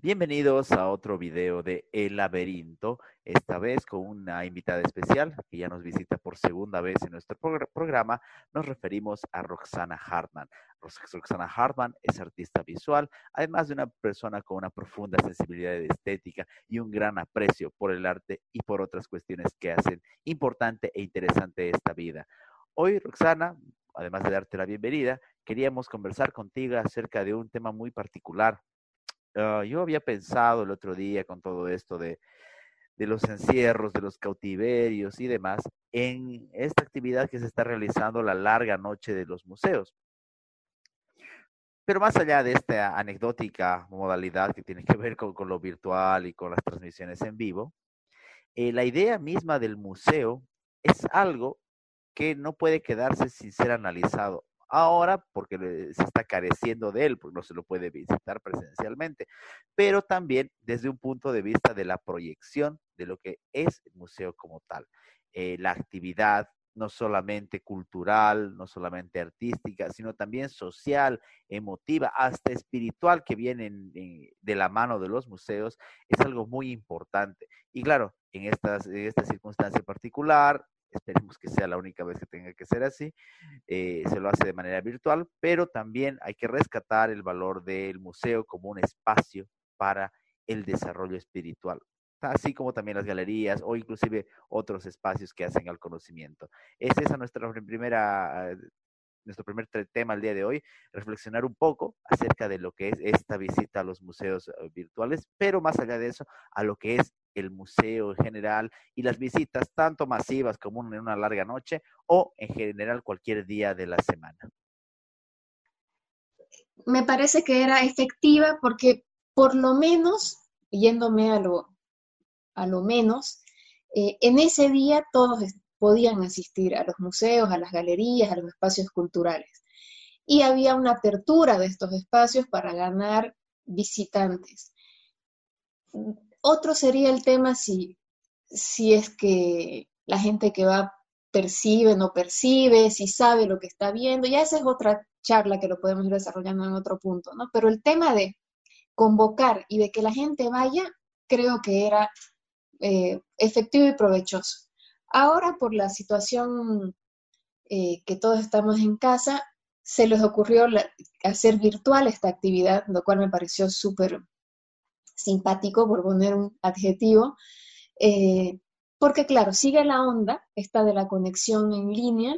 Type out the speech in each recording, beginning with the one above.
Bienvenidos a otro video de El Laberinto, esta vez con una invitada especial que ya nos visita por segunda vez en nuestro programa. Nos referimos a Roxana Hartman. Roxana Hartman es artista visual, además de una persona con una profunda sensibilidad de estética y un gran aprecio por el arte y por otras cuestiones que hacen importante e interesante esta vida. Hoy, Roxana, además de darte la bienvenida, queríamos conversar contigo acerca de un tema muy particular Ah, yo había pensado el otro día con todo esto de, de los encierros, de los cautiverios y demás, en esta actividad que se está realizando la larga noche de los museos. Pero más allá de esta anecdótica modalidad que tiene que ver con, con lo virtual y con las transmisiones en vivo, eh, la idea misma del museo es algo que no puede quedarse sin ser analizado ahora porque se está careciendo de él, porque no se lo puede visitar presencialmente, pero también desde un punto de vista de la proyección de lo que es el museo como tal. Eh, la actividad no solamente cultural, no solamente artística, sino también social, emotiva, hasta espiritual que viene de la mano de los museos, es algo muy importante. Y claro, en, estas, en esta circunstancia particular, esperemos que sea la única vez que tenga que ser así, eh, se lo hace de manera virtual, pero también hay que rescatar el valor del museo como un espacio para el desarrollo espiritual, así como también las galerías o inclusive otros espacios que hacen al conocimiento. Es esa nuestra primera nuestro primer tema el día de hoy, reflexionar un poco acerca de lo que es esta visita a los museos eh, virtuales, pero más allá de eso, a lo que es el museo en general y las visitas tanto masivas como en una larga noche o en general cualquier día de la semana. Me parece que era efectiva porque por lo menos, yéndome a lo, a lo menos, eh, en ese día todos podían asistir a los museos, a las galerías, a los espacios culturales. Y había una apertura de estos espacios para ganar visitantes. Otro sería el tema si, si es que la gente que va percibe, no percibe, si sabe lo que está viendo. Ya esa es otra charla que lo podemos ir desarrollando en otro punto, ¿no? Pero el tema de convocar y de que la gente vaya, creo que era eh, efectivo y provechoso. Ahora, por la situación eh, que todos estamos en casa, se les ocurrió hacer virtual esta actividad, lo cual me pareció súper simpático, por poner un adjetivo, eh, porque claro, sigue la onda, esta de la conexión en línea,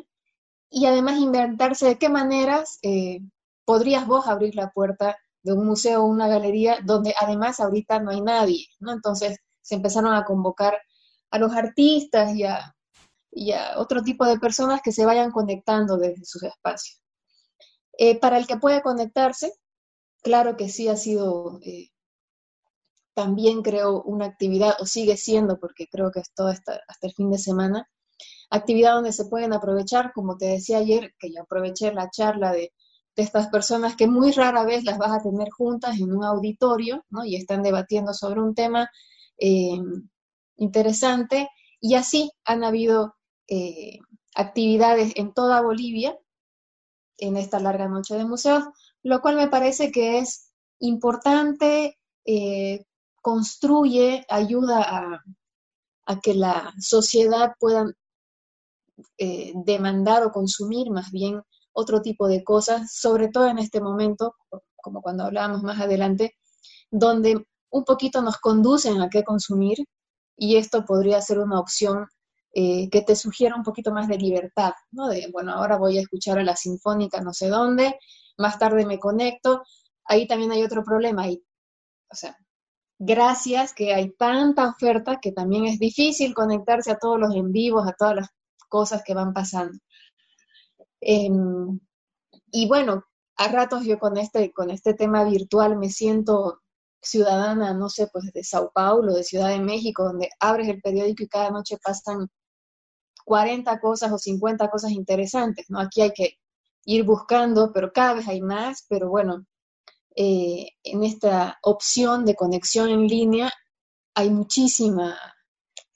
y además inventarse de qué maneras eh, podrías vos abrir la puerta de un museo o una galería donde además ahorita no hay nadie, ¿no? Entonces se empezaron a convocar a los artistas y a, otro tipo de personas que se vayan conectando desde sus espacios. Eh, para el que puede conectarse, claro que sí ha sido también creo una actividad, o sigue siendo, porque creo que es todo hasta, el fin de semana, actividad donde se pueden aprovechar, como te decía ayer, que yo aproveché la charla de, estas personas que muy rara vez las vas a tener juntas en un auditorio. Y están debatiendo sobre un tema eh, interesante y así han habido eh, actividades en toda Bolivia en esta larga noche de museos, lo cual me parece que es importante, eh, construye, ayuda a, que la sociedad pueda eh, demandar o consumir más bien otro tipo de cosas, sobre todo en este momento, como cuando hablábamos más adelante, donde un poquito nos conducen a qué consumir y esto podría ser una opción eh, que te sugiera un poquito más de libertad, ¿no? De, bueno, ahora voy a escuchar a la sinfónica no sé dónde, más tarde me conecto. Ahí también hay otro problema, o sea, gracias que hay tanta oferta que también es difícil conectarse a todos los en vivos, a todas las cosas que van pasando. Em, y bueno, a ratos yo con este, con este tema virtual me siento ciudadana, no sé, pues de Sao Paulo, de Ciudad de México, donde abres el periódico y cada noche pasan 40 cosas o 50 cosas interesantes, ¿no? Aquí hay que ir buscando, pero cada vez hay más, pero bueno, eh, en esta opción de conexión en línea hay muchísima,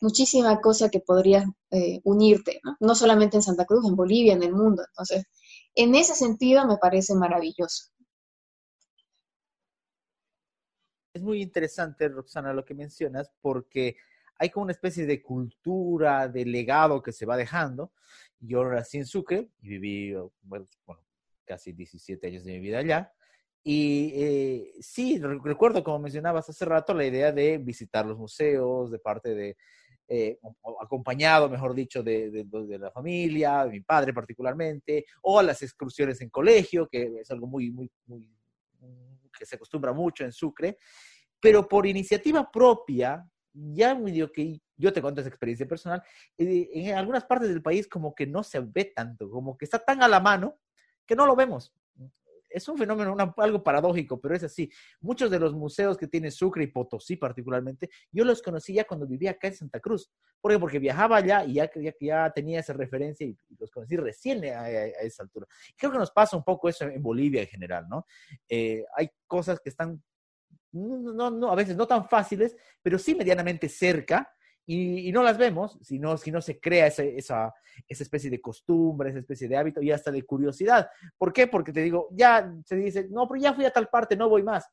muchísima cosa que podrías eh, unirte, ¿no? no solamente en Santa Cruz, en Bolivia, en el mundo. Entonces, en ese sentido me parece maravilloso. Es muy interesante, Roxana, lo que mencionas, porque hay como una especie de cultura, de legado que se va dejando. Yo nací en Sucre y viví, bueno, casi 17 años de mi vida allá. Y eh, sí, recuerdo, como mencionabas hace rato, la idea de visitar los museos, de parte de, eh, acompañado, mejor dicho, de, de, la familia, de mi padre particularmente, o las excursiones en colegio, que es algo muy, muy, muy, que se acostumbra mucho en Sucre, pero por iniciativa propia, ya medio que yo te cuento esa experiencia personal, eh, en algunas partes del país como que no se ve tanto, como que está tan a la mano que no lo vemos es un fenómeno, algo paradójico, pero es así. Muchos de los museos que tiene Sucre y Potosí particularmente, yo los conocí ya cuando vivía acá en Santa Cruz. ¿Por qué? Porque viajaba allá y ya, ya, ya tenía esa referencia y, los conocí recién a, esa altura. Creo que nos pasa un poco eso en Bolivia en general, ¿no? Eh, hay cosas que están, no, no, a veces no tan fáciles, pero sí medianamente cerca y, no las vemos, si no, si no se crea esa, esa, especie de costumbre, esa especie de hábito y hasta de curiosidad. ¿Por qué? Porque te digo, ya se dice, no, pero ya fui a tal parte, no voy más.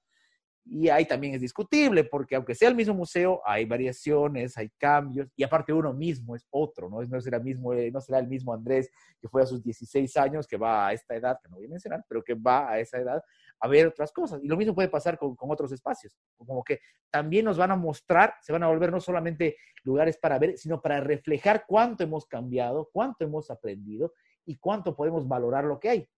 Y ahí también es discutible, porque aunque sea el mismo museo, hay variaciones, hay cambios, y aparte uno mismo es otro, ¿no? No será, mismo, eh, no será el mismo Andrés que fue a sus 16 años, que va a esta edad, que no voy a mencionar, pero que va a esa edad a ver otras cosas. Y lo mismo puede pasar con, con otros espacios, como que también nos van a mostrar, se van a volver no solamente lugares para ver, sino para reflejar cuánto hemos cambiado, cuánto hemos aprendido y cuánto podemos valorar lo que hay.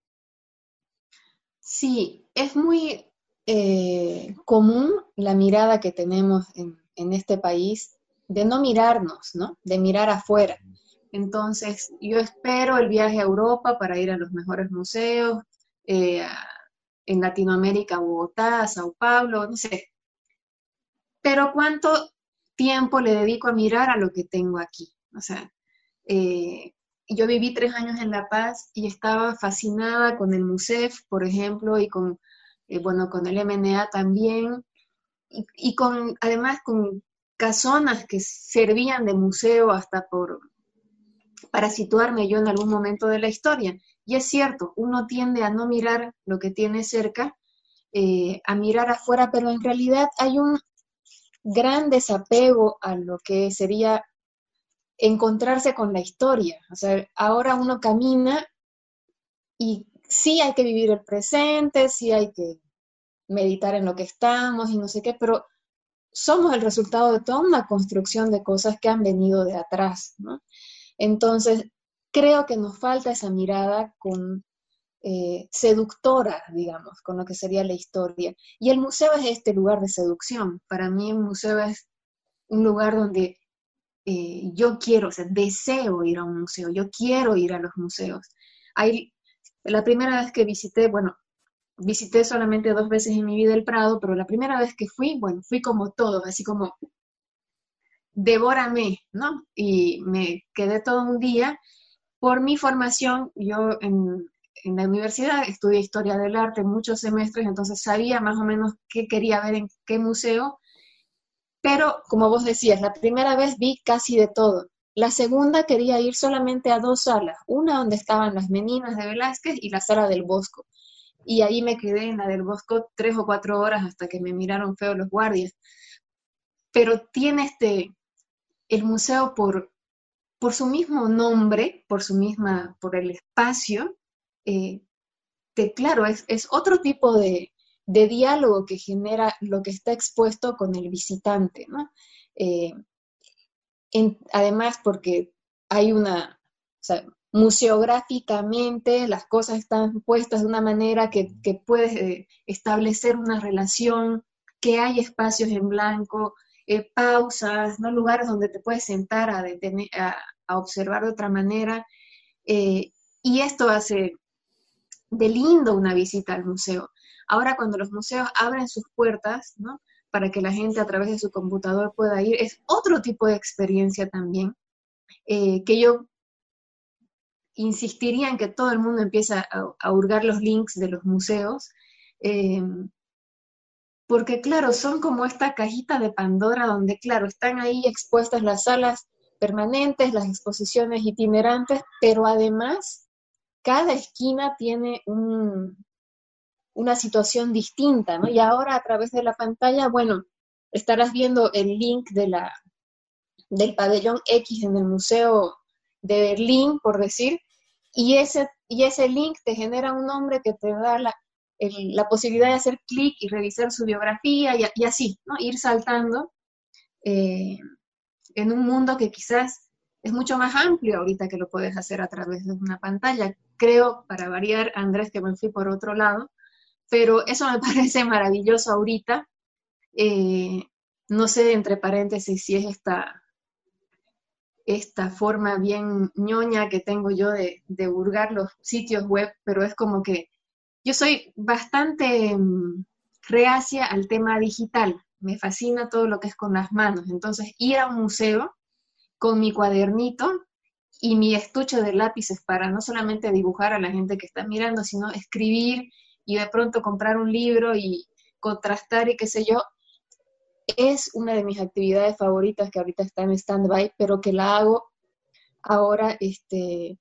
Sí, es muy eh, común la mirada que tenemos en, este país de no mirarnos, ¿no? De mirar afuera. Entonces, yo espero el viaje a Europa para ir a los mejores museos, eh, en Latinoamérica, Bogotá, Sao Paulo, no sé. Pero ¿cuánto tiempo le dedico a mirar a lo que tengo aquí? O sea, eh, yo viví tres años en La Paz y estaba fascinada con el MUSEF, por ejemplo, y con eh, bueno, con el MNA también, y, con, además con casonas que servían de museo hasta por, para situarme yo en algún momento de la historia. Y es cierto, uno tiende a no mirar lo que tiene cerca, eh, a mirar afuera, pero en realidad hay un gran desapego a lo que sería encontrarse con la historia. O sea, ahora uno camina y sí hay que vivir el presente, sí hay que meditar en lo que estamos y no sé qué, pero somos el resultado de toda una construcción de cosas que han venido de atrás, ¿no? Entonces, creo que nos falta esa mirada con eh, seductora, digamos, con lo que sería la historia. Y el museo es este lugar de seducción. Para mí el museo es un lugar donde eh, yo quiero, o sea, deseo ir a un museo, yo quiero ir a los museos. Hay, la primera vez que visité, bueno, visité solamente dos veces en mi vida el Prado, pero la primera vez que fui, bueno, fui como todo, así como devórame, ¿no? Y me quedé todo un día. Por mi formación, yo en, la universidad estudié historia del arte muchos semestres, entonces sabía más o menos qué quería ver en qué museo, pero como vos decías, la primera vez vi casi de todo. La segunda quería ir solamente a dos salas, una donde estaban las meninas de Velázquez y la sala del Bosco. Y ahí me quedé en la del Bosco tres o cuatro horas hasta que me miraron feo los guardias. Pero tiene este, el museo por, por su mismo nombre, por su misma, por el espacio, eh, claro, es, otro tipo de, de, diálogo que genera lo que está expuesto con el visitante, ¿no? Eh, además, porque hay una, o sea, museográficamente las cosas están puestas de una manera que, que puedes eh, establecer una relación, que hay espacios en blanco, eh, pausas, ¿no? lugares donde te puedes sentar a, detener, a, observar de otra manera. Eh, y esto hace de lindo una visita al museo. Ahora cuando los museos abren sus puertas, ¿no? para que la gente a través de su computador pueda ir, es otro tipo de experiencia también, que yo insistiría en que todo el mundo empiece a, hurgar los links de los museos, eh, porque claro, son como esta cajita de Pandora donde, claro, están ahí expuestas las salas permanentes, las exposiciones itinerantes, pero además cada esquina tiene un, una situación distinta, ¿no? Y ahora a través de la pantalla, bueno, estarás viendo el link de la, del pabellón X en el Museo de Berlín, por decir, y ese, y ese link te genera un nombre que te da la, la posibilidad de hacer clic y revisar su biografía y, así, ¿no? Ir saltando eh, en un mundo que quizás es mucho más amplio ahorita que lo puedes hacer a través de una pantalla. Creo, para variar, Andrés, que me fui por otro lado, pero eso me parece maravilloso ahorita. Eh, no sé, entre paréntesis, si es esta, esta forma bien ñoña que tengo yo de, de los sitios web, pero es como que yo soy bastante mm, reacia al tema digital. Me fascina todo lo que es con las manos. Entonces, ir a un museo con mi cuadernito y mi estuche de lápices para no solamente dibujar a la gente que está mirando, sino escribir y de pronto comprar un libro y contrastar y qué sé yo, es una de mis actividades favoritas que ahorita está en stand-by, pero que la hago ahora este,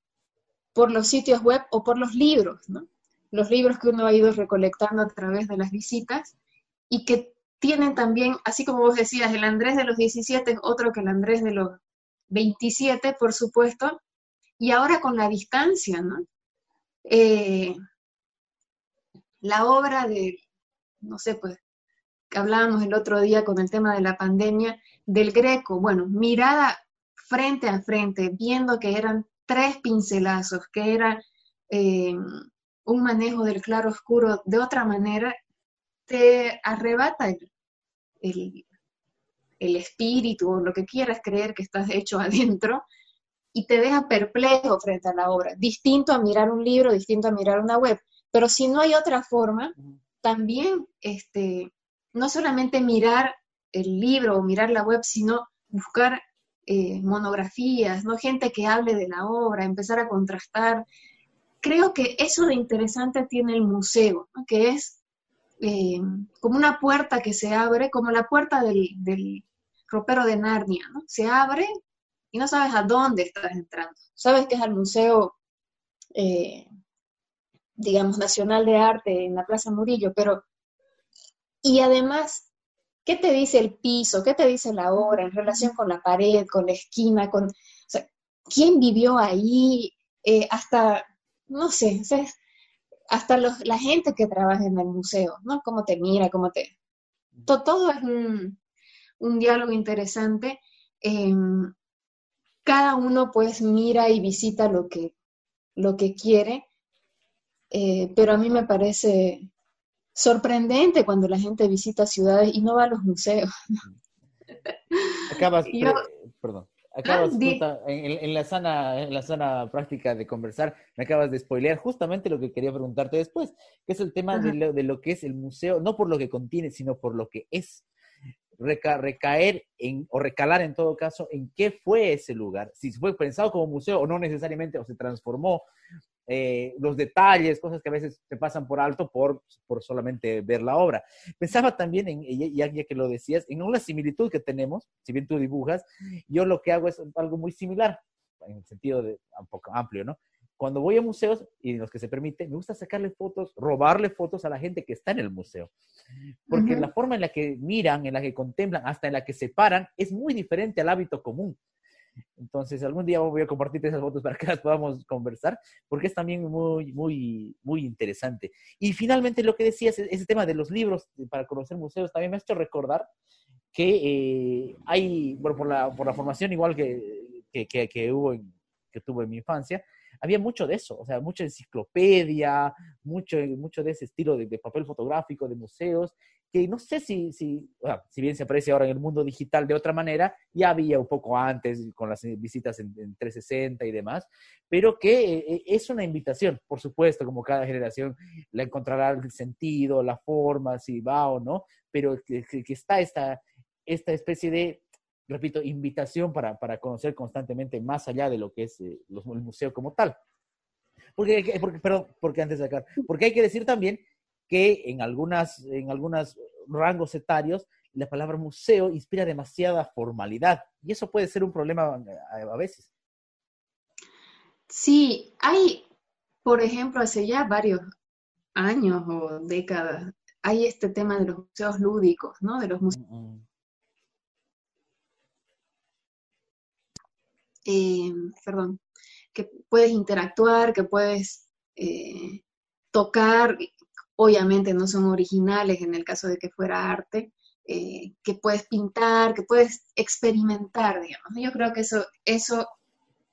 por los sitios web o por los libros, ¿no? Los libros que uno ha ido recolectando a través de las visitas y que tienen también, así como vos decías, el Andrés de los 17 es otro que el Andrés de los 27, por supuesto, y ahora con la distancia, ¿no? Eh, la obra de, no sé, pues, que hablábamos el otro día con el tema de la pandemia, del Greco, bueno, mirada frente a frente, viendo que eran tres pincelazos, que era eh, un manejo del claro oscuro de otra manera, te arrebata el, el espíritu o lo que quieras creer que estás hecho adentro y te deja perplejo frente a la obra, distinto a mirar un libro, distinto a mirar una web. Pero si no hay otra forma, también este, no solamente mirar el libro o mirar la web, sino buscar eh, monografías, ¿no? gente que hable de la obra, empezar a contrastar. Creo que eso de interesante tiene el museo, que es eh, como una puerta que se abre, como la puerta del, ropero de Narnia, ¿no? Se abre y no sabes a dónde estás entrando. Sabes que es al Museo, eh, digamos, Nacional de Arte en la Plaza Murillo, pero, y además, ¿qué te dice el piso? ¿Qué te dice la obra en relación con la pared, con la esquina, con, quién vivió ahí? Eh, hasta, no sé, hasta la gente que trabaja en el museo, ¿no? Cómo te mira, cómo te... todo es un, un diálogo interesante. Em, cada uno pues mira y visita lo que, lo que quiere, eh, pero a mí me parece sorprendente cuando la gente visita ciudades y no va a los museos. Acabas, perdón, acabas ah, en, la sana, en la sana práctica de conversar, me acabas de spoilear justamente lo que quería preguntarte después, que es el tema de lo, que es el museo, no por lo que contiene, sino por lo que es. Recaer en, o recalar en todo caso en qué fue ese lugar, si fue pensado como museo o no necesariamente, o se transformó, eh, los detalles, cosas que a veces se pasan por alto por, por solamente ver la obra. Pensaba también, en, ya, ya que lo decías, en una similitud que tenemos, si bien tú dibujas, yo lo que hago es algo muy similar, en el sentido de un poco amplio, ¿no? cuando voy a museos y en los que se permite, me gusta sacarle fotos, robarle fotos a la gente que está en el museo. Porque la forma en la que miran, en la que contemplan, hasta en la que se paran, es muy diferente al hábito común. Entonces, algún día voy a compartirte esas fotos para que las podamos conversar, porque es también muy, muy, muy interesante. Y finalmente, lo que decías, ese tema de los libros para conocer museos, también me ha hecho recordar que eh, hay, bueno, por la, por la formación igual que, que, que, hubo en, que tuve en mi infancia, había mucho de eso, o sea, mucha enciclopedia, mucho, mucho de ese estilo de, papel fotográfico, de museos, que no sé si, si, si bien se aprecia ahora en el mundo digital de otra manera, ya había un poco antes con las visitas en, 360 y demás, pero que eh, es una invitación, por supuesto, como cada generación la encontrará el sentido, la forma, si va o no, pero que, que está esta, esta especie de repito, invitación para, para, conocer constantemente más allá de lo que es eh, el museo como tal. Porque, porque, perdón, porque antes de porque hay que decir también que en algunas, en algunos rangos etarios la palabra museo inspira demasiada formalidad y eso puede ser un problema a, a veces. Sí, hay, por ejemplo, hace ya varios años o décadas hay este tema de los museos lúdicos, ¿no? De los museos. Mm, mm. Eh, perdón, que puedes interactuar, que puedes eh, tocar, obviamente no son originales en el caso de que fuera arte, eh, que puedes pintar, que puedes experimentar, digamos. Yo creo que eso, eso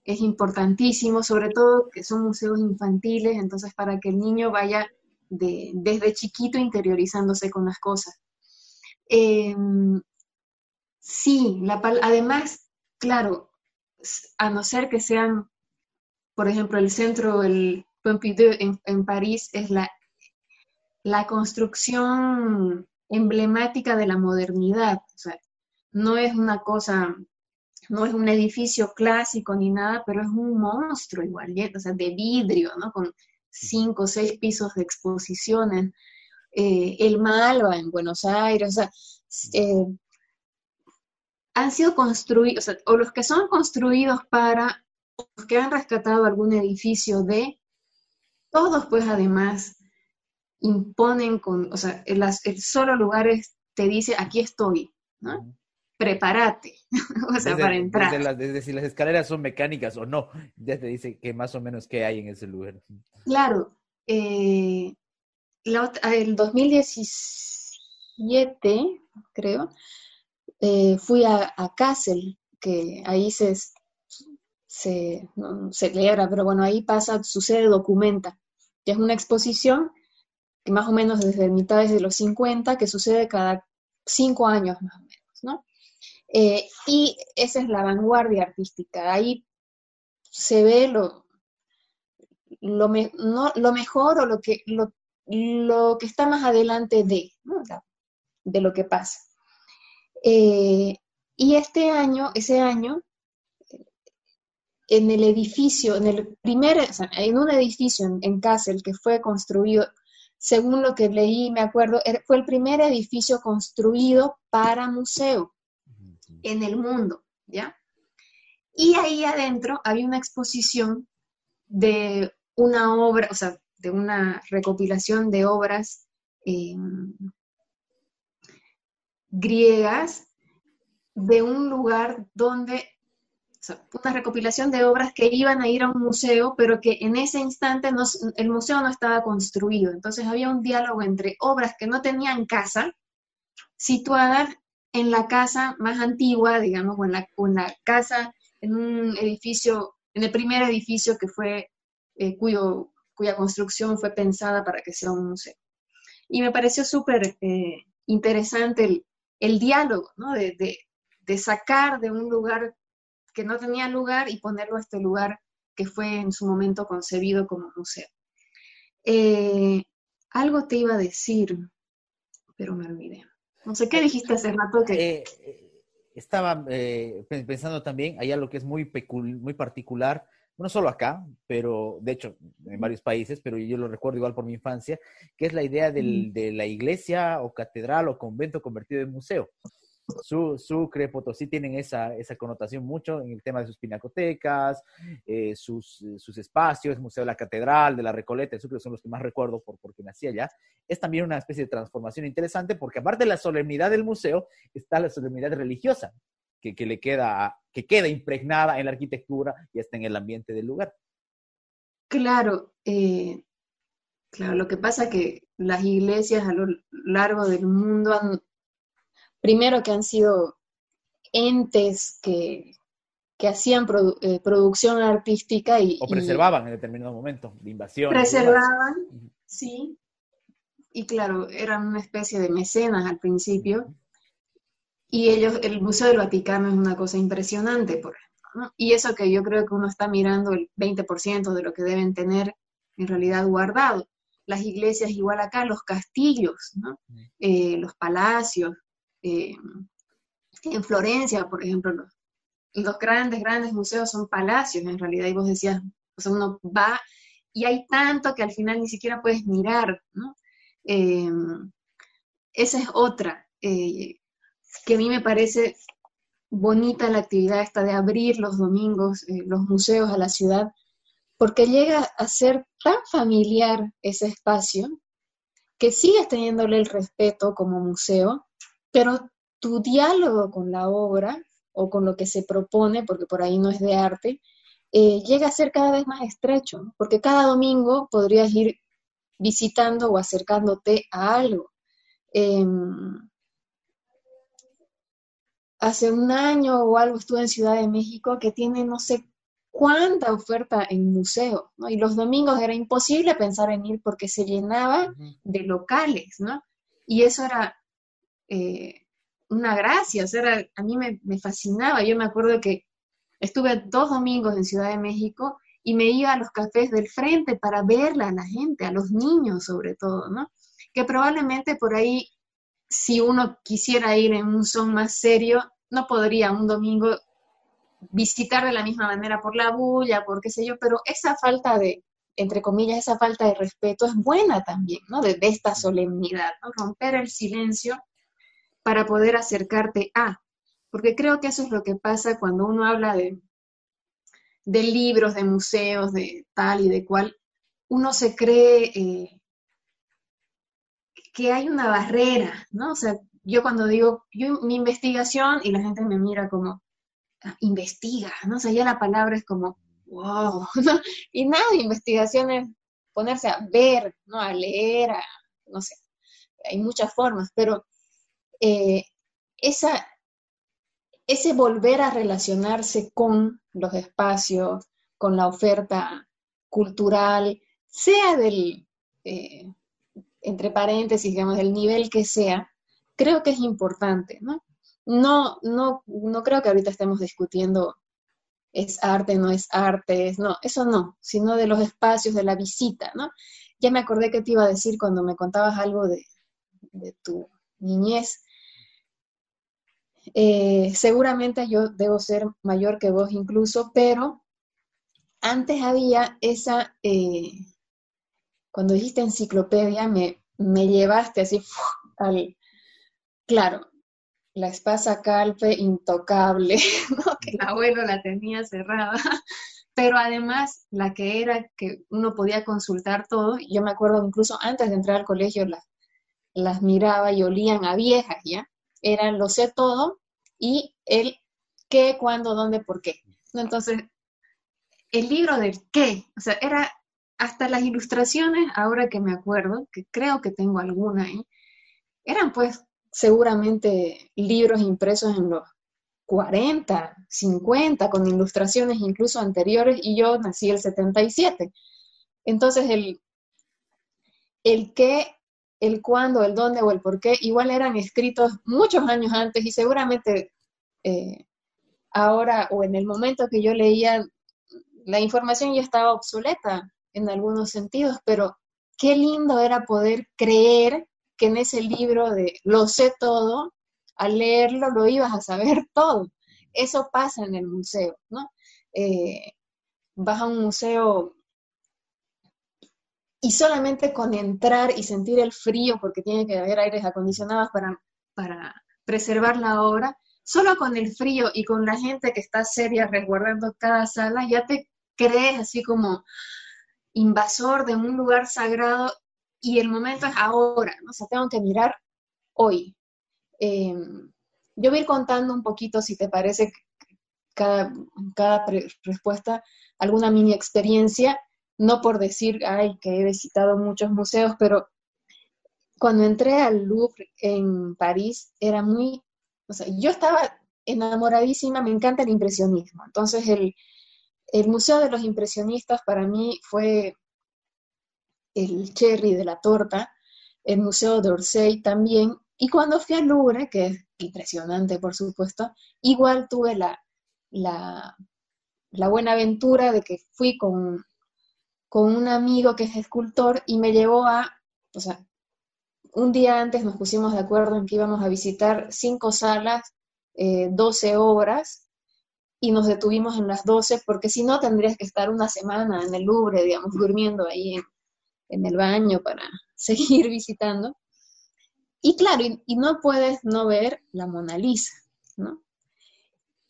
es importantísimo, sobre todo que son museos infantiles, entonces para que el niño vaya desde chiquito interiorizándose con las cosas. Em, sí, además, claro, a no ser que sean, por ejemplo, el centro, el Pompidou en, París, es la, la construcción emblemática de la modernidad. O sea, no es una cosa, no es un edificio clásico ni nada, pero es un monstruo igual, o sea, de vidrio, ¿no? Con cinco o seis pisos de exposiciones. Eh, el Malva en Buenos Aires, o sea, eh, han sido construidos, o, los que son construidos para, los que han rescatado algún edificio de, todos pues además imponen con, o sea, el, el solo lugares te dice, aquí estoy, ¿no? Prepárate, o sea, para entrar. Desde, si las escaleras son mecánicas o no, ya te dice que más o menos qué hay en ese lugar. Claro, eh, el 2017, creo, eh, fui a, a, Kassel, que ahí se, se, no, se pero bueno, ahí pasa, sucede, documenta, que es una exposición que más o menos desde mitades de los 50, que sucede cada cinco años más o menos, ¿no? Eh, y esa es la vanguardia artística. Ahí se ve lo, lo, lo mejor o lo que, lo, lo, que está más adelante de, de lo que pasa. Eh, y este año, ese año, en el edificio, en el primer, en un edificio en, en Kassel que fue construido según lo que leí, me acuerdo, fue el primer edificio construido para museo en el mundo, ¿ya? Y ahí adentro había una exposición de una obra, o sea, de una recopilación de obras em, griegas de un lugar donde una recopilación de obras que iban a ir a un museo, pero que en ese instante el museo no estaba construido. Entonces había un diálogo entre obras que no tenían casa, situadas en la casa más antigua, digamos, o en la, casa, en un edificio, en el primer edificio que fue, eh, cuyo, cuya construcción fue pensada para que sea un museo. Y me pareció súper eh, interesante el, diálogo, ¿no? De, de sacar de un lugar que no tenía lugar y ponerlo a este lugar que fue en su momento concebido como museo. Eh, algo te iba a decir, pero me olvidé. No sé qué dijiste hace rato que... Eh, estaba eh, pensando también, hay algo que es muy, muy particular, no solo acá, pero de hecho en varios países, pero yo lo recuerdo igual por mi infancia, que es la idea de la iglesia o catedral o convento convertido en museo. Su, Sucre, Potosí tienen esa, esa connotación mucho en el tema de sus pinacotecas, eh, sus, sus, espacios, Museo de la Catedral, de la Recoleta, el Sucre son los que más recuerdo por, porque nací allá. Es también una especie de transformación interesante porque aparte de la solemnidad del museo, está la solemnidad religiosa que, que le queda, que queda impregnada en la arquitectura y está en el ambiente del lugar. Claro, eh, claro, lo que pasa es que las iglesias a lo largo del mundo han primero que han sido entes que, hacían eh, producción artística y... O preservaban en determinado momento, de invasión. Preservaban, sí. Y claro, eran una especie de mecenas al principio. Y ellos, el Museo del Vaticano es una cosa impresionante, por ejemplo. Y eso que yo creo que uno está mirando el 20% de lo que deben tener en realidad guardado. Las iglesias igual acá, los castillos, ¿no? Eh, los palacios, eh, en Florencia, por ejemplo, los, los, grandes, grandes museos son palacios en realidad, y vos decías, o sea, uno va y hay tanto que al final ni siquiera puedes mirar, ¿no? Eh, esa es otra, eh, que a mí me parece bonita la actividad esta de abrir los domingos los museos a la ciudad, porque llega a ser tan familiar ese espacio que sigues teniéndole el respeto como museo, pero tu diálogo con la obra o con lo que se propone, porque por ahí no es de arte, eh, llega a ser cada vez más estrecho, porque cada domingo podrías ir visitando o acercándote a algo. Em, hace un año o algo estuve en Ciudad de México que tiene no sé cuánta oferta en museo, ¿no? Y los domingos era imposible pensar en ir porque se llenaba de locales, ¿no? Y eso era eh, una gracia, o sea, a mí me, me, fascinaba. Yo me acuerdo que estuve dos domingos en Ciudad de México y me iba a los cafés del frente para verla a la gente, a los niños sobre todo, ¿no? Que probablemente por ahí, si uno quisiera ir en un son más serio, no podría un domingo visitar de la misma manera por la bulla, por qué sé yo, pero esa falta de, entre comillas, esa falta de respeto es buena también, ¿no? De, esta solemnidad, ¿no? Romper el silencio para poder acercarte a, porque creo que eso es lo que pasa cuando uno habla de, de libros, de museos, de tal y de cual, uno se cree eh, que hay una barrera, ¿no? O sea, yo cuando digo mi investigación y la gente me mira como, ah, investiga, ¿no? O sea, ya la palabra es como, wow, ¿no? Y nada, investigación es ponerse a ver, ¿no? A leer, a, no sé, hay muchas formas, pero eh, esa, ese volver a relacionarse con los espacios, con la oferta cultural, sea del, eh, entre paréntesis, digamos, del nivel que sea, creo que es importante, ¿no? No, no, no creo que ahorita estemos discutiendo es arte, no es arte, no, eso no, sino de los espacios, de la visita, ¿no? Ya me acordé que te iba a decir cuando me contabas algo de, de tu niñez. Eh, seguramente yo debo ser mayor que vos incluso, pero antes había esa, eh, cuando dijiste enciclopedia, me, me llevaste así al, claro, la espasa calpe intocable, que el abuelo la tenía cerrada, pero además la que era que uno podía consultar todo, yo me acuerdo incluso antes de entrar al colegio las, las miraba y olían a viejas, ¿ya? Eran lo sé todo y el qué, cuándo, dónde, por qué. Entonces, el libro del qué, o sea, era hasta las ilustraciones, ahora que me acuerdo, que creo que tengo alguna ahí, eran pues seguramente libros impresos en los 40, 50, con ilustraciones incluso anteriores, y yo nací el 77. Entonces, el, el qué, el cuándo, el dónde o el por qué, igual eran escritos muchos años antes y seguramente eh, ahora o en el momento que yo leía, la información ya estaba obsoleta en algunos sentidos, pero qué lindo era poder creer que en ese libro de lo sé todo, al leerlo lo ibas a saber todo. Eso pasa en el museo, ¿no? Eh, vas a un museo y solamente con entrar y sentir el frío, porque tiene que haber aires acondicionados para, para preservar la obra, solo con el frío y con la gente que está seria resguardando cada sala, ya te crees así como invasor de un lugar sagrado y el momento es ahora, ¿no? O sea, tengo que mirar hoy. Em, yo voy a ir contando un poquito, si te parece, cada, cada respuesta, alguna mini experiencia, no por decir, ay, que he visitado muchos museos, pero cuando entré al Louvre en París, era muy, o sea, yo estaba enamoradísima, me encanta el impresionismo. Entonces, el, el Museo de los Impresionistas para mí fue el cherry de la torta, el Museo d'Orsay también, y cuando fui al Louvre, que es impresionante por supuesto, igual tuve la, la, buena aventura de que fui con, con un amigo que es escultor y me llevó a, o sea, un día antes nos pusimos de acuerdo en que íbamos a visitar cinco salas, eh, 12 obras, y nos detuvimos en las 12, porque si no tendrías que estar una semana en el Louvre, digamos, durmiendo ahí en, en el baño para seguir visitando. Y claro, y, no puedes no ver la Mona Lisa, ¿no?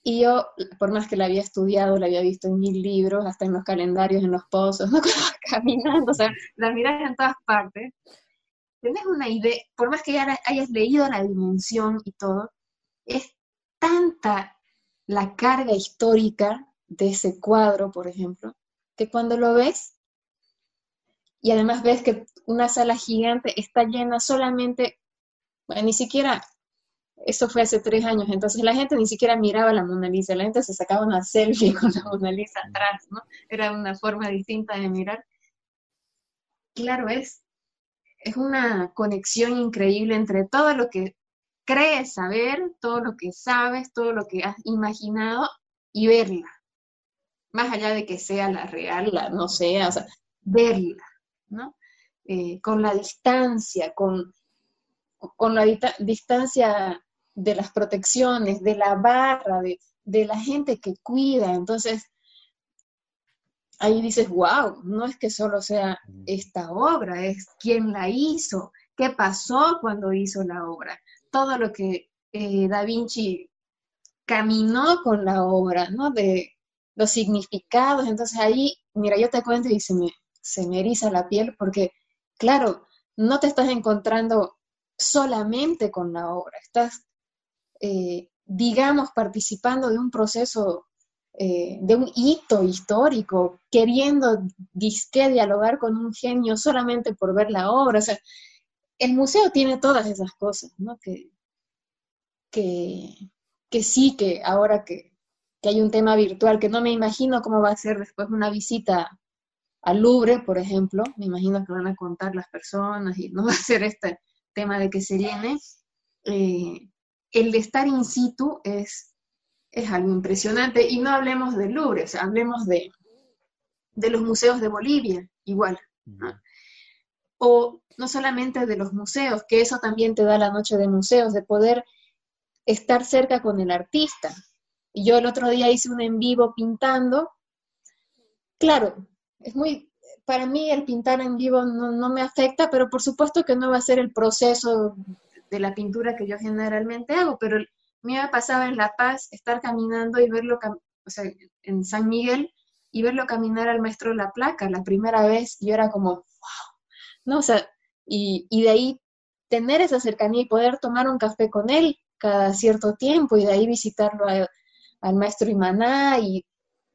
Y yo, por más que la había estudiado, la había visto en mil libros, hasta en los calendarios, en los pozos, ¿no? caminando, o sea, la miras en todas partes. tenés una idea, por más que ya hayas leído la dimensión y todo, es tanta la carga histórica de ese cuadro, por ejemplo, que cuando lo ves, y además ves que una sala gigante está llena solamente, ni siquiera, eso fue hace tres años, entonces la gente ni siquiera miraba la Mona Lisa, la gente se sacaba una selfie con la Mona Lisa atrás, ¿no? Era una forma distinta de mirar. Claro, es, es una conexión increíble entre todo lo que crees saber, todo lo que sabes, todo lo que has imaginado y verla. Más allá de que sea la real, la no sea, o sea, verla, ¿no? Eh, con la distancia, con, con la distancia de las protecciones, de la barra, de, de la gente que cuida. Entonces, ahí dices, wow, no es que solo sea esta obra, es quién la hizo, qué pasó cuando hizo la obra, todo lo que eh, Da Vinci caminó con la obra, ¿no? De los significados. Entonces ahí, mira, yo te cuento y se me, se me eriza la piel porque, claro, no te estás encontrando solamente con la obra, estás, eh, digamos, participando de un proceso eh, de un hito histórico, queriendo disque dialogar con un genio solamente por ver la obra. O sea, el museo tiene todas esas cosas, ¿no? Que, que, sí, que ahora que, hay un tema virtual, que no me imagino cómo va a ser después una visita al Louvre, por ejemplo, me imagino que van a contar las personas y no va a ser este tema de que se llene. Eh, el de estar in situ es es algo impresionante. Y no hablemos de Louvre, hablemos de, de los museos de Bolivia, igual. O no solamente de los museos, que eso también te da la noche de museos, de poder estar cerca con el artista. Y yo el otro día hice un en vivo pintando. Claro, es muy, para mí el pintar en vivo no, no, me afecta, pero por supuesto que no va a ser el proceso de la pintura que yo generalmente hago, pero me pasaba en La Paz estar caminando y verlo, o sea, en San Miguel, y verlo caminar al maestro La Placa la primera vez, yo era como, wow, ¿no? O sea, y, y de ahí tener esa cercanía y poder tomar un café con él cada cierto tiempo y de ahí visitarlo al maestro Imaná y,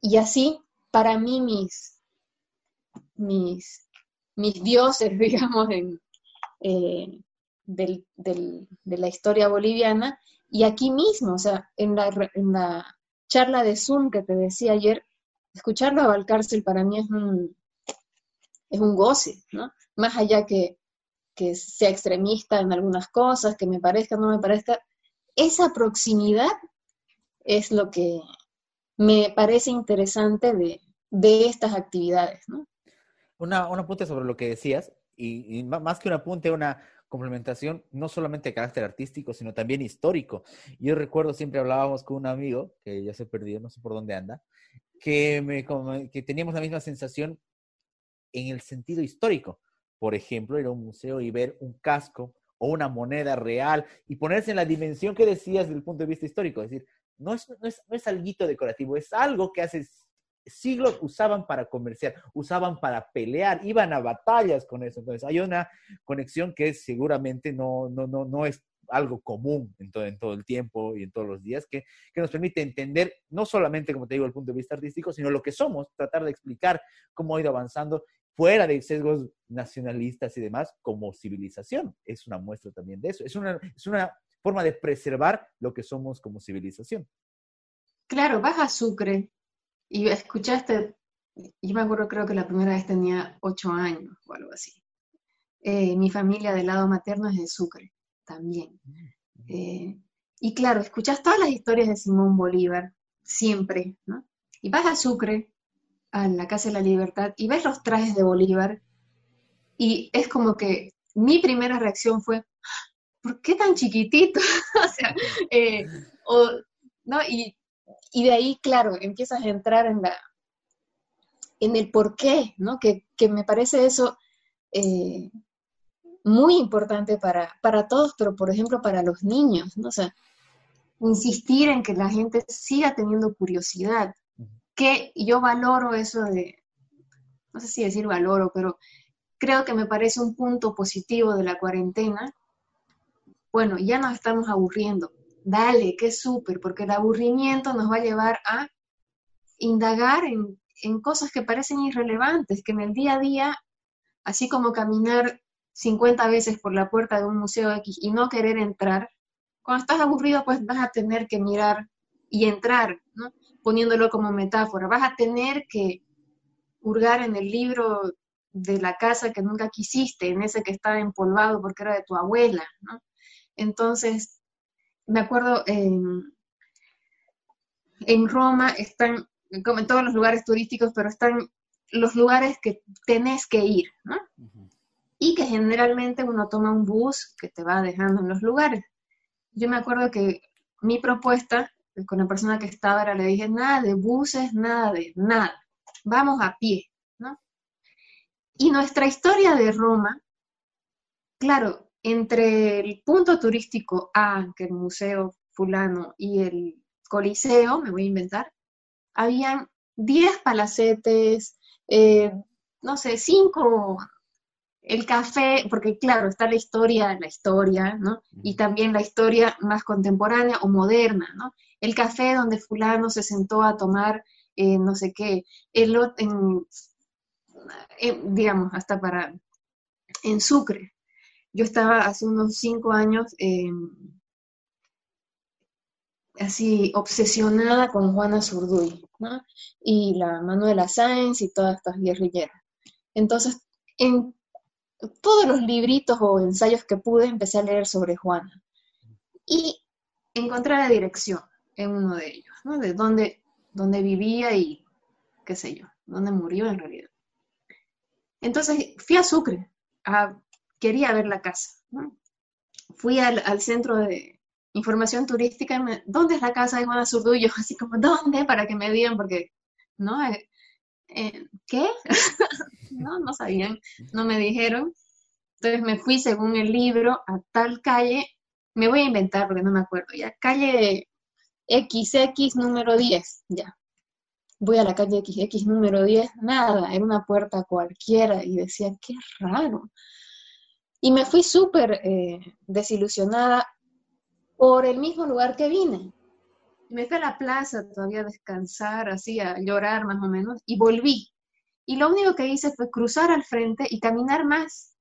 y, así, para mí mis, mis, mis dioses, digamos, en, eh, del, del, de la historia boliviana, y aquí mismo, o sea, en la, en la charla de Zoom que te decía ayer, escucharlo a Valcárcel para mí es un, es un goce, ¿no? Más allá que, que sea extremista en algunas cosas, que me parezca o no me parezca, esa proximidad es lo que me parece interesante de, de estas actividades, ¿no? Una, un apunte sobre lo que decías, y, y, más que un apunte, una, complementación no solamente de carácter artístico, sino también histórico. Yo recuerdo, siempre hablábamos con un amigo, que ya se perdió, no sé por dónde anda, que, me, que teníamos la misma sensación en el sentido histórico. Por ejemplo, ir a un museo y ver un casco o una moneda real y ponerse en la dimensión que decías desde el punto de vista histórico. Es decir, no es, no es, no es algo decorativo, es algo que haces siglos usaban para comerciar, usaban para pelear, iban a batallas con eso. Entonces hay una conexión que seguramente no, no, no, no es algo común en todo, en todo el tiempo y en todos los días, que, que, nos permite entender no solamente, como te digo, el punto de vista artístico, sino lo que somos, tratar de explicar cómo ha ido avanzando fuera de sesgos nacionalistas y demás, como civilización. Es una muestra también de eso. Es una, es una forma de preservar lo que somos como civilización. Claro, vas a Sucre y escuchaste, yo me acuerdo, creo que la primera vez tenía ocho años o algo así. Eh, mi familia del lado materno es de Sucre, también. Eh, y claro, escuchas todas las historias de Simón Bolívar, siempre, ¿no? Y vas a Sucre, a la Casa de la Libertad, y ves los trajes de Bolívar, y es como que mi primera reacción fue, ¿por qué tan chiquitito? o sea, eh, o, ¿no? Y y de ahí, claro, empiezas a entrar en, la, en el por qué, ¿no? Que, me parece eso eh, muy importante para, para todos, pero por ejemplo para los niños, ¿no? O insistir en que la gente siga teniendo curiosidad, que yo valoro eso de, no sé si decir valoro, pero creo que me parece un punto positivo de la cuarentena. Bueno, ya nos estamos aburriendo. Dale, qué súper, porque el aburrimiento nos va a llevar a indagar en, en cosas que parecen irrelevantes, que en el día a día, así como caminar 50 veces por la puerta de un museo X y no querer entrar, cuando estás aburrido, pues vas a tener que mirar y entrar. Poniéndolo como metáfora. Vas a tener que hurgar en el libro de la casa que nunca quisiste, en ese que estaba empolvado porque era de tu abuela, ¿no? Entonces, me acuerdo, en, en Roma están, como en todos los lugares turísticos, pero están los lugares que tenés que ir, ¿no? Y que generalmente uno toma un bus que te va dejando en los lugares. Yo me acuerdo que mi propuesta con la persona que estaba era, le dije, nada de buses, nada de nada, vamos a pie, ¿no? Y nuestra historia de Roma, claro, entre el punto turístico A, que el Museo Fulano, y el Coliseo, me voy a inventar, habían 10 palacetes, eh, no sé, 5 el café, porque claro, está la historia, la historia, ¿no? Y también la historia más contemporánea o moderna, ¿no? El café donde fulano se sentó a tomar eh, no sé qué, el, en, digamos, hasta para, en Sucre. Yo estaba hace unos cinco años así obsesionada con Juana Zurduy, ¿no? Y la Manuela Sáenz y todas estas guerrilleras. Entonces, en todos los libritos o ensayos que pude, empecé a leer sobre Juana. Y encontré la dirección en uno de ellos, ¿no? De dónde, dónde vivía y qué sé yo, dónde murió en realidad. Entonces fui a Sucre, quería ver la casa. ¿no? Fui al, centro de información turística, y ¿dónde es la casa de Juana Zurduyo? Así como, ¿dónde? Para que me digan, porque, ¿no? Eh, eh, ¿qué? no, no sabían, no me dijeron. Entonces me fui según el libro a tal calle, me voy a inventar porque no me acuerdo ya, calle XX número 10, ya. Voy a la calle XX número 10, nada, era una puerta cualquiera y decía, qué raro. Y me fui súper eh, desilusionada por el mismo lugar que vine. Me fui a la plaza todavía a descansar, así a llorar más o menos, y volví. Y lo único que hice fue cruzar al frente y caminar más.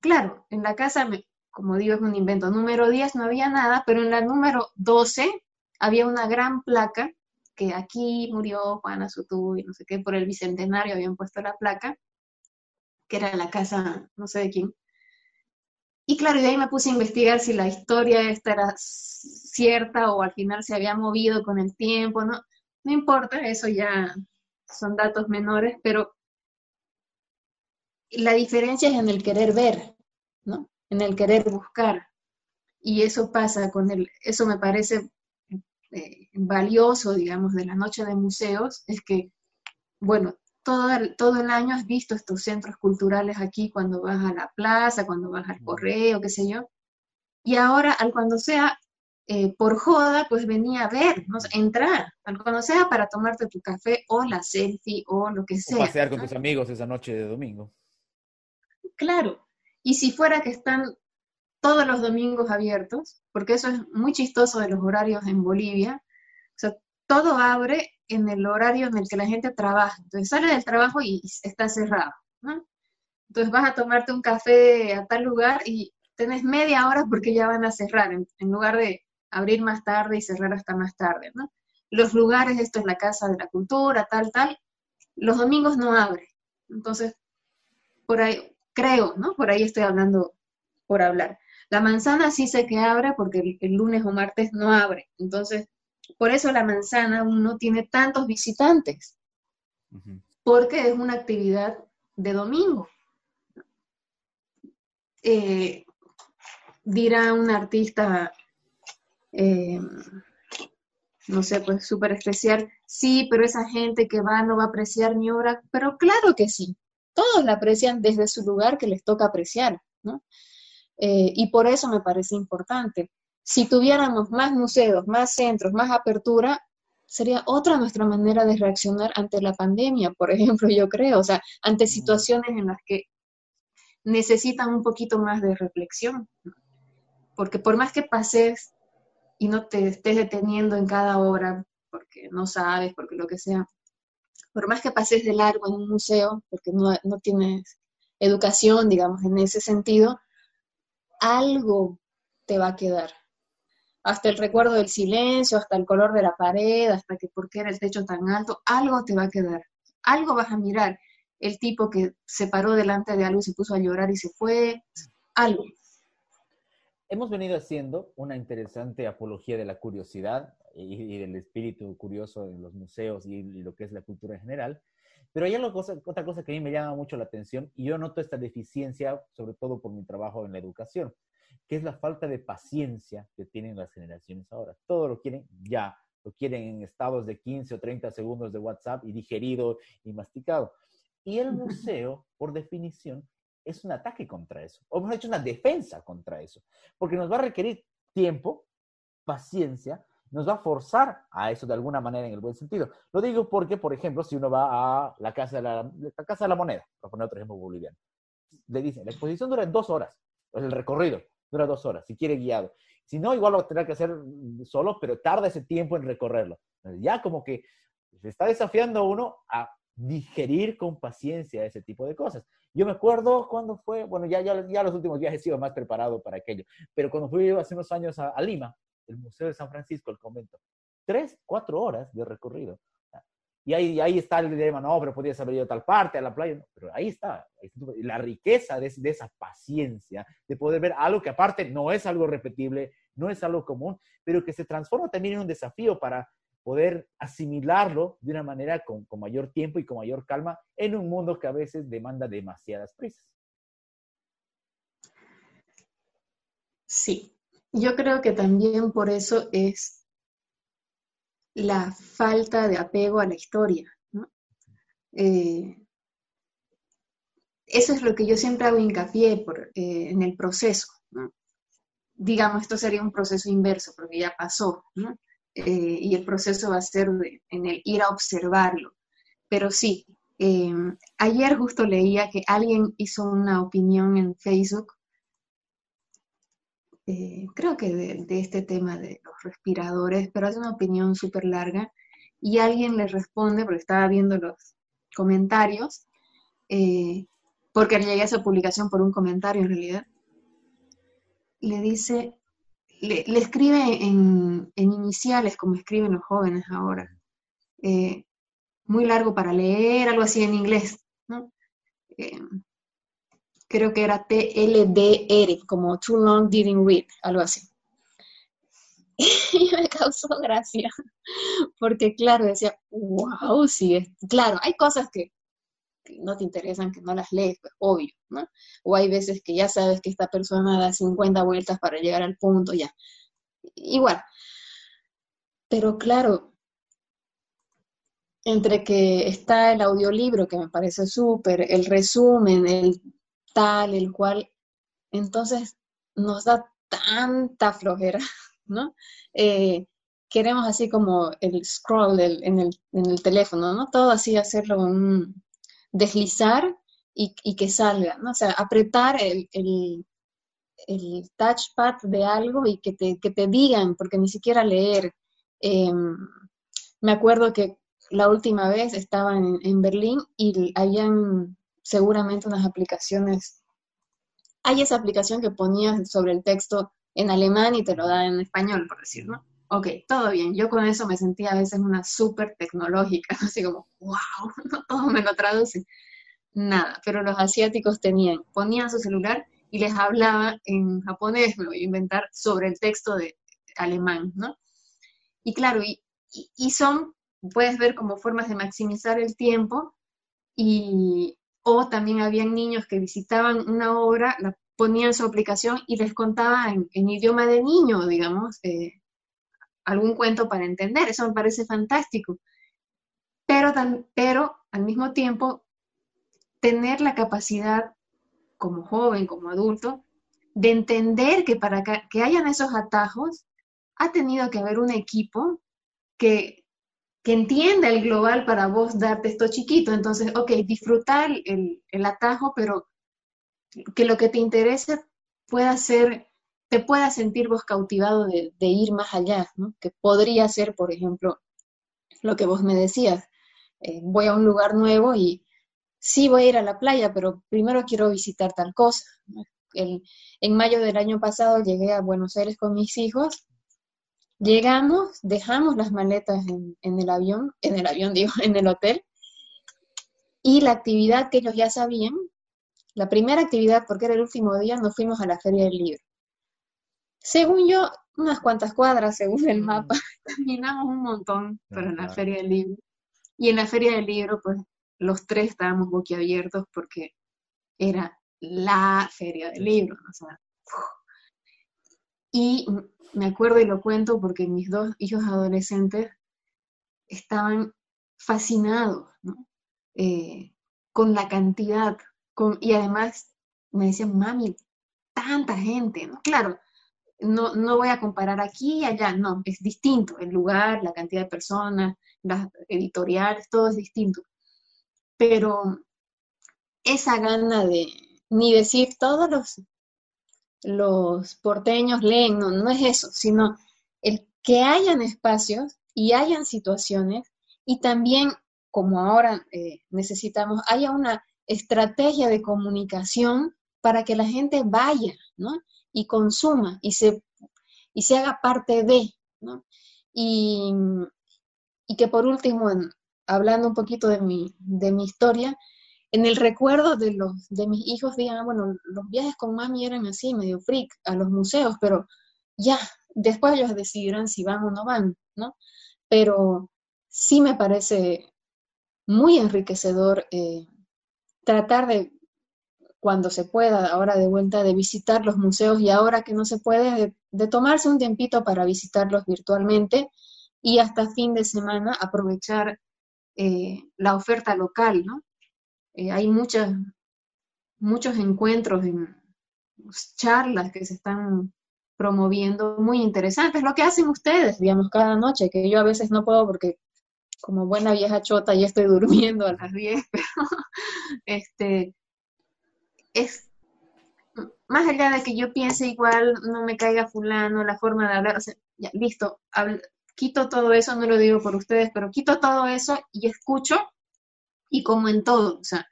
Claro, en la casa, como digo, es un invento. Número 10 no había nada, pero en la número 12 había una gran placa que aquí murió Juana Sutú y no sé qué, por el bicentenario habían puesto la placa, que era la casa no sé de quién. Y claro, de ahí me puse a investigar si la historia esta era cierta o al final se había movido con el tiempo, no, no importa, eso ya son datos menores, pero la diferencia es en el querer ver, ¿no? En el querer buscar. Y eso pasa con el, eso me parece eh, valioso, digamos, de la noche de museos, es que, bueno, todo el, todo el año has visto estos centros culturales aquí cuando vas a la plaza, cuando vas al correo, qué sé yo. Y ahora, al cuando sea eh, por joda, pues venía a ver, ¿no? entrar, al cuando sea para tomarte tu café o la selfie o lo que sea. O pasear con tus amigos esa noche de domingo. Claro. Y si fuera que están todos los domingos abiertos, porque eso es muy chistoso de los horarios en Bolivia, todo abre en el horario en el que la gente trabaja. Entonces sale del trabajo y está cerrado, ¿no? Entonces vas a tomarte un café a tal lugar y tenés media hora porque ya van a cerrar, en, lugar de abrir más tarde y cerrar hasta más tarde. Los lugares, esto es la Casa de la Cultura, tal, tal, los domingos no abre. Entonces, por ahí, creo, ¿no? Por ahí estoy hablando por hablar. La manzana sí sé que abre porque el, lunes o martes no abre. Entonces, por eso la manzana no tiene tantos visitantes, porque es una actividad de domingo. Eh, dirá un artista, eh, no sé, pues súper especial, sí, pero esa gente que va no va a apreciar mi obra, pero claro que sí, todos la aprecian desde su lugar que les toca apreciar, ¿no? Eh, y por eso me parece importante. Si tuviéramos más museos, más centros, más apertura, sería otra nuestra manera de reaccionar ante la pandemia, por ejemplo, yo creo, o sea, ante situaciones en las que necesitan un poquito más de reflexión. Porque por más que pases y no te estés deteniendo en cada hora, porque no sabes, porque lo que sea, por más que pases de largo en un museo, porque no, no tienes educación, digamos, en ese sentido, algo te va a quedar. Hasta el recuerdo del silencio, hasta el color de la pared, hasta que por qué era el techo tan alto, algo te va a quedar. Algo vas a mirar. El tipo que se paró delante de algo y se puso a llorar y se fue, algo. Hemos venido haciendo una interesante apología de la curiosidad y, del espíritu curioso en los museos y, lo que es la cultura en general. Pero hay otra cosa que a mí me llama mucho la atención y yo noto esta deficiencia, sobre todo por mi trabajo en la educación, que es la falta de paciencia que tienen las generaciones ahora. Todo lo quieren ya, lo quieren en estados de 15 o 30 segundos de WhatsApp y digerido y masticado. Y el museo, por definición, es un ataque contra eso, o hemos hecho una defensa contra eso, porque nos va a requerir tiempo, paciencia, nos va a forzar a eso de alguna manera en el buen sentido. Lo digo porque, por ejemplo, si uno va a la Casa de la, casa de la Moneda, para poner otro ejemplo boliviano, le dicen, la exposición dura dos horas, pues el recorrido dura dos horas, si quiere guiado. Si no, igual lo a tener que hacer solo, pero tarda ese tiempo en recorrerlo. Ya como que se está desafiando a uno a digerir con paciencia ese tipo de cosas. Yo me acuerdo cuando fue, bueno, ya, ya, ya los últimos viajes he sido más preparado para aquello, pero cuando fui hace unos años a, Lima, el Museo de San Francisco, el convento, tres, cuatro horas de recorrido. Y ahí, ahí está el dilema, no, pero podías haber ido a tal parte, a la playa, pero ahí está, la riqueza de, esa paciencia, de poder ver algo que aparte no es algo repetible, no es algo común, pero que se transforma también en un desafío para poder asimilarlo de una manera con, mayor tiempo y con mayor calma en un mundo que a veces demanda demasiadas prisas. Sí, yo creo que también por eso es la falta de apego a la historia. Eh, eso es lo que yo siempre hago hincapié eh, en el proceso. Digamos, esto sería un proceso inverso, porque ya pasó. Eh, y el proceso va a ser en el ir a observarlo. Pero sí, ayer justo leía que alguien hizo una opinión en Facebook, eh, creo que de, este tema de los respiradores, pero hace una opinión súper larga y alguien le responde, porque estaba viendo los comentarios, porque llegué a esa publicación por un comentario en realidad, le dice, le, escribe en, iniciales, como escriben los jóvenes ahora. Eh, muy largo para leer, algo así en inglés, ¿no? Creo que era TLDR, como Too Long Didn't Read, algo así. y me causó gracia, porque claro, decía, wow, sí, es, claro, hay cosas que no te interesan, que no las lees, pues, obvio, ¿no? O hay veces que ya sabes que esta persona da 50 vueltas para llegar al punto, ya. Igual. Pero claro, entre que está el audiolibro, que me parece súper, el resumen, el tal, el cual, entonces nos da tanta flojera, ¿no? Eh, queremos así como el scroll en, el, teléfono, ¿no? Todo así hacerlo un, deslizar y, que salga, ¿no? O sea, apretar el, touchpad de algo y que te, que te, digan, porque ni siquiera leer. Em, me acuerdo que la última vez estaba en, Berlín y habían seguramente unas aplicaciones. Hay esa aplicación que ponías sobre el texto en alemán y te lo da en español, por decirlo ok, todo bien. Yo con eso me sentía a veces una súper tecnológica, así como, wow, no todo me lo traduce. Nada, pero los asiáticos tenían, ponían su celular y les hablaba en japonés, me voy a inventar, sobre el texto de alemán, ¿no? Y claro, y, y son, puedes ver como formas de maximizar el tiempo y, o también habían niños que visitaban una obra, la ponían su aplicación y les contaba en, idioma de niño, digamos, eh, algún cuento para entender, eso me parece fantástico. Pero, pero al mismo tiempo, tener la capacidad como joven, como adulto, de entender que para que, hayan esos atajos, ha tenido que haber un equipo que, que entienda el global para vos darte esto chiquito. Entonces, ok, disfrutar el, el atajo, pero que lo que te interese pueda ser, te pueda sentir vos cautivado de, ir más allá. Que podría ser, por ejemplo, lo que vos me decías, eh, voy a un lugar nuevo y sí voy a ir a la playa, pero primero quiero visitar tal cosa. en mayo del año pasado llegué a Buenos Aires con mis hijos Llegamos, dejamos las maletas en, el avión, en el avión digo, en el hotel, y la actividad que ellos ya sabían, la primera actividad, porque era el último día, nos fuimos a la Feria del Libro. Según yo, unas cuantas cuadras, según el mapa, caminamos un montón para la Feria del Libro. Y en la Feria del Libro, pues los tres estábamos boquiabiertos porque era la Feria del Libro. O sea, y me acuerdo y lo cuento porque mis dos hijos adolescentes estaban fascinados eh, con la cantidad, y además me decían, mami, tanta gente. Claro, no, no voy a comparar aquí y allá, no, es distinto, el lugar, la cantidad de personas, las editoriales, todo es distinto. Pero esa gana de ni decir todos los los porteños leen, no, no es eso, sino el que hayan espacios y hayan situaciones y también, como ahora eh, necesitamos, haya una estrategia de comunicación para que la gente vaya, ¿no? Y consuma y se, y se haga parte de, ¿no? Y, y que por último, hablando un poquito de mi, de mi historia, en el recuerdo de, los, de mis hijos digan, ah, bueno, los viajes con mami eran así, medio freak, a los museos, pero ya, después ellos decidirán si van o no van, ¿no? Pero sí me parece muy enriquecedor eh, tratar de, cuando se pueda, ahora de vuelta, de visitar los museos y ahora que no se puede, de, tomarse un tiempito para visitarlos virtualmente y hasta fin de semana aprovechar eh, la oferta local, ¿no? Eh, hay muchas, muchos encuentros, en, charlas que se están promoviendo muy interesantes, lo que hacen ustedes, digamos, cada noche, que yo a veces no puedo porque como buena vieja chota ya estoy durmiendo a las 10, pero este, es más allá de que yo piense igual, no me caiga fulano, la forma de hablar, o sea, listo, quito todo eso, no lo digo por ustedes, pero quito todo eso y escucho y como en todo, o sea,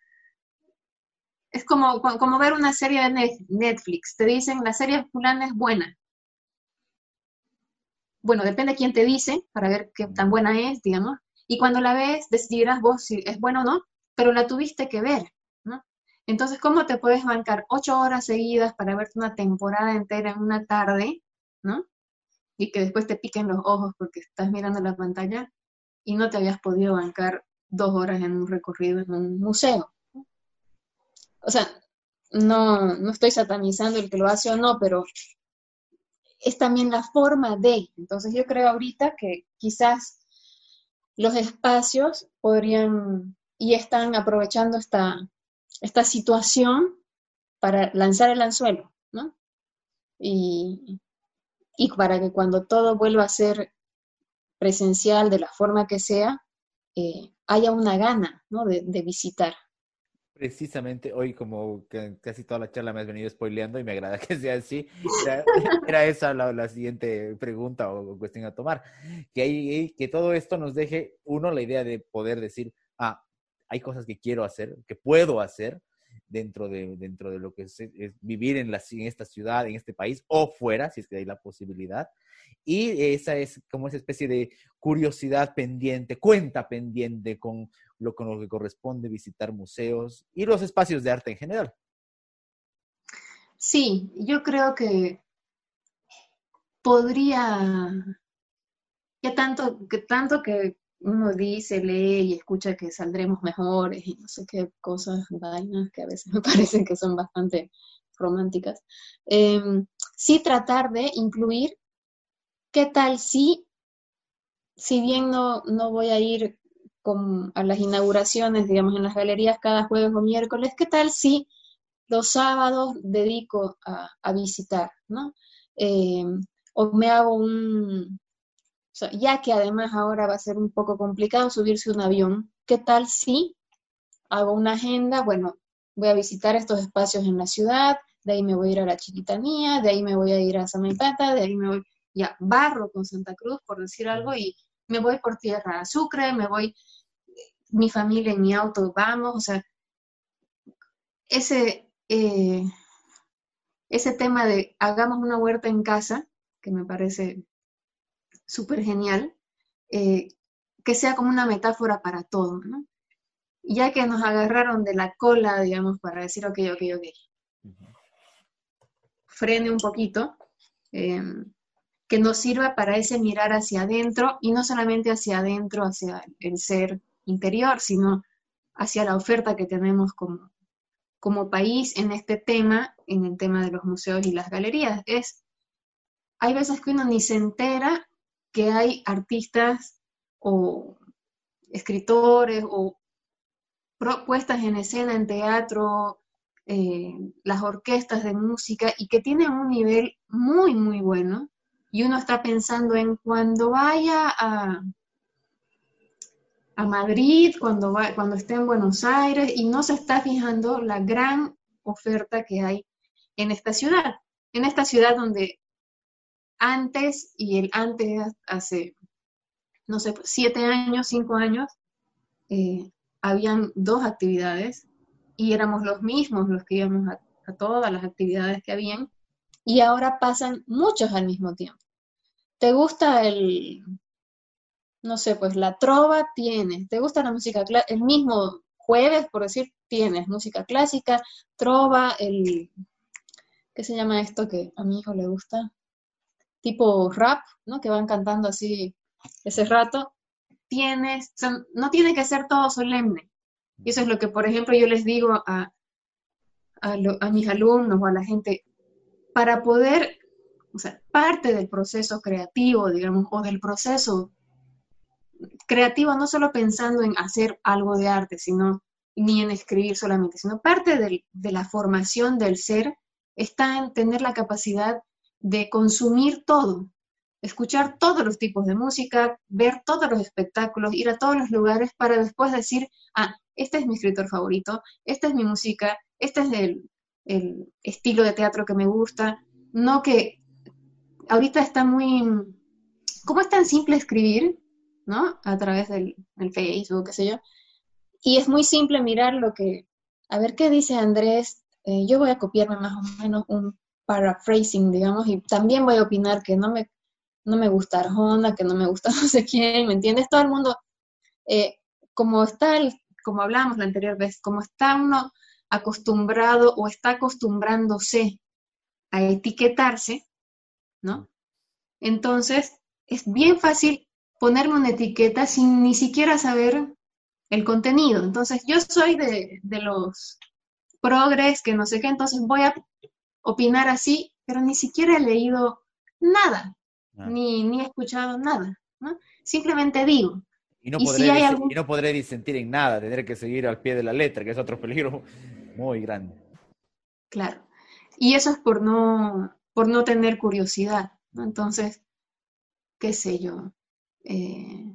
es como, como ver una serie de Netflix, te dicen la serie fulana es buena. Bueno, depende de quién te dice para ver qué tan buena es, digamos. Y cuando la ves, decidirás vos si es buena o no, pero la tuviste que ver, ¿no? Entonces, ¿cómo te puedes bancar ocho horas seguidas para verte una temporada entera en una tarde, ¿no? Y que después te piquen los ojos porque estás mirando la pantalla y no te habías podido bancar dos horas en un recorrido en un museo. O sea, no, no estoy satanizando el que lo hace o no, pero es también la forma de. Entonces yo creo ahorita que quizás los espacios podrían y están aprovechando esta, esta situación para lanzar el anzuelo, ¿no? Y, y para que cuando todo vuelva a ser presencial de la forma que sea, eh, haya una gana ¿no? de, visitar. Precisamente hoy, como casi toda la charla me has venido spoileando y me agrada que sea así, era, esa la, siguiente pregunta o, cuestión a tomar. Que, que todo esto nos deje, uno, la idea de poder decir, ah, hay cosas que quiero hacer, que puedo hacer dentro de, dentro de lo que es, vivir en, la, en esta ciudad, en este país o fuera, si es que hay la posibilidad. Y esa es como esa especie de curiosidad pendiente, cuenta pendiente con lo, con lo que corresponde visitar museos y los espacios de arte en general. Sí, yo creo que podría, que tanto que, tanto que uno dice, lee y escucha que saldremos mejores y no sé qué cosas, vainas que a veces me parecen que son bastante románticas, em, sí tratar de incluir ¿Qué tal si, si bien no, no voy a ir con, a las inauguraciones, digamos, en las galerías cada jueves o miércoles, qué tal si los sábados dedico a, visitar, ¿no? Eh, o me hago un, ya que además ahora va a ser un poco complicado subirse un avión, ¿qué tal si hago una agenda? Bueno, voy a visitar estos espacios en la ciudad, de ahí me voy a ir a la Chiquitanía, de ahí me voy a ir a Samentata, de ahí me voy, ya, barro con Santa Cruz, por decir algo, y me voy por tierra a Sucre, me voy, mi familia en mi auto, vamos, o sea, ese, eh, ese tema de hagamos una huerta en casa, que me parece súper genial, eh, que sea como una metáfora para todo, ¿no? Ya que nos agarraron de la cola, digamos, para decir, ok, ok, ok, frene un poquito, em, que nos sirva para ese mirar hacia adentro y no solamente hacia adentro, hacia el ser interior, sino hacia la oferta que tenemos como, como país en este tema, en el tema de los museos y las galerías. Es, hay veces que uno ni se entera que hay artistas o escritores o propuestas en escena, en teatro, eh, las orquestas de música y que tienen un nivel muy, muy bueno. Y uno está pensando en cuando vaya a, a Madrid, cuando, va, cuando esté en Buenos Aires, y no se está fijando la gran oferta que hay en esta ciudad. En esta ciudad donde antes y el antes hace, no sé, siete años, cinco años, eh, habían dos actividades y éramos los mismos los que íbamos a, todas las actividades que habían y ahora pasan muchos al mismo tiempo. ¿Te gusta el, no sé, pues la trova? Tienes. ¿Te gusta la música clásica? El mismo jueves, por decir, tienes música clásica, trova, el, ¿qué se llama esto que a mi hijo le gusta? Tipo rap, ¿no? Que van cantando así ese rato tienes, no tiene que ser todo solemne. Y eso es lo que, por ejemplo, yo les digo a, a, mis alumnos o a la gente, para poder, o sea, parte del proceso creativo, digamos, o del proceso creativo, no solo pensando en hacer algo de arte, sino ni en escribir solamente, sino parte de la formación del ser está en tener la capacidad de consumir todo, escuchar todos los tipos de música, ver todos los espectáculos, ir a todos los lugares para después decir, ah, este es mi escritor favorito, esta es mi música, este es el, estilo de teatro que me gusta. No que ahorita está muy, como es tan simple escribir, ¿no? A través del, Facebook, qué sé yo. Y es muy simple mirar lo que, a ver qué dice Andrés. Eh, yo voy a copiarme más o menos un paraphrasing, digamos, y también voy a opinar que no me no me gusta Arjona, que no me gusta no sé quién, ¿me entiendes? Todo el mundo, eh, como está, el, como hablábamos la anterior vez, como está uno acostumbrado o está acostumbrándose a etiquetarse, ¿no? Entonces, es bien fácil ponerme una etiqueta sin ni siquiera saber el contenido. Entonces, yo soy de, de los progres, que no sé qué, entonces voy a opinar así, pero ni siquiera he leído nada. Ah. ni, ni he escuchado nada, ¿no? Simplemente digo. Y no, podré no podré disentir en nada, tendré que seguir al pie de la letra, que es otro peligro muy grande. Claro. Y eso es por no, por no tener curiosidad, ¿no? Entonces, qué sé yo. Eh,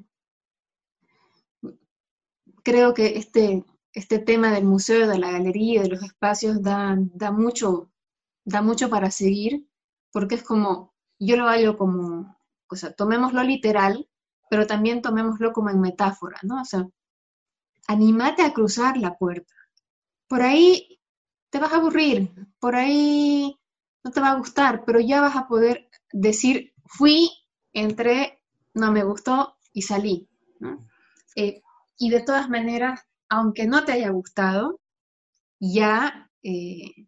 creo que este, este tema del museo, de la galería, de los espacios, da, da, mucho, da mucho para seguir, porque es como yo lo hallo como, o sea, tomémoslo literal, pero también tomémoslo como en metáfora, ¿no? O sea, animate a cruzar la puerta. Por ahí te vas a aburrir, por ahí no te va a gustar, pero ya vas a poder decir, fui, entré, no me gustó y salí, ¿no? Eh, y de todas maneras, aunque no te haya gustado, ya, eh,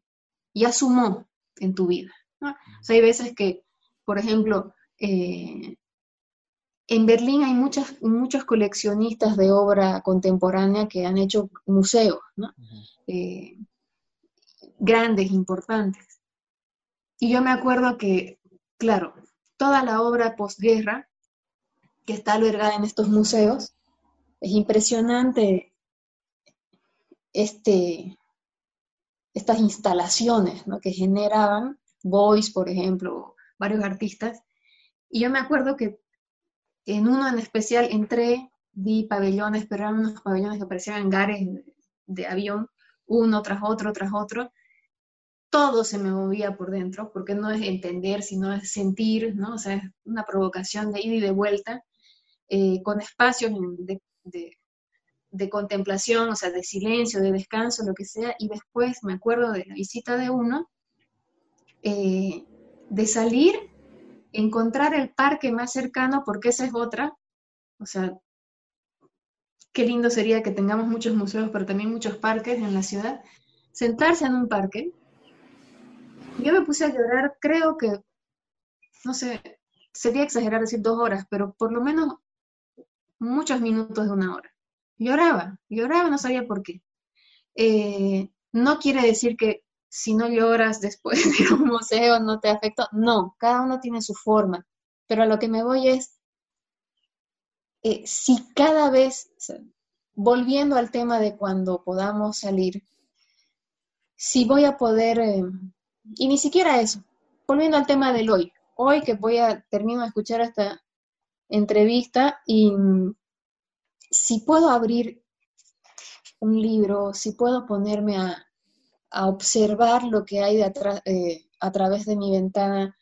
ya sumó en tu vida. ¿no? O sea, hay veces que por ejemplo, eh, en Berlín hay muchas, muchos coleccionistas de obra contemporánea que han hecho museos, ¿no? Eh, grandes, importantes. Y yo me acuerdo que, claro, toda la obra posguerra que está albergada en estos museos, es impresionante este, estas instalaciones ¿no? que generaban, Boys, por ejemplo, varios artistas. Y yo me acuerdo que en uno en especial entré, vi pabellones, pero eran unos pabellones que parecían hangares de, avión, uno tras otro, tras otro, todo se me movía por dentro, porque no es entender, sino es sentir, ¿no? O sea, es una provocación de ida y de vuelta, eh, con espacios de, de, contemplación, o sea, de silencio, de descanso, lo que sea, y después me acuerdo de la visita de uno, eh, de salir, encontrar el parque más cercano, porque esa es otra, o sea, qué lindo sería que tengamos muchos museos, pero también muchos parques en la ciudad, sentarse en un parque. Yo me puse a llorar, creo que, no sé, sería exagerar decir dos horas, pero por lo menos muchos minutos de una hora. Lloraba, lloraba, no sabía por qué. Eh, no quiere decir que si no lloras después de un museo no te afecta. No, cada uno tiene su forma. Pero a lo que me voy es, eh, si cada vez, volviendo al tema de cuando podamos salir, si voy a poder, eh, y ni siquiera eso, volviendo al tema del hoy, hoy que voy a, termino de escuchar esta entrevista y si puedo abrir un libro, si puedo ponerme a, a observar lo que hay de eh, a través de mi ventana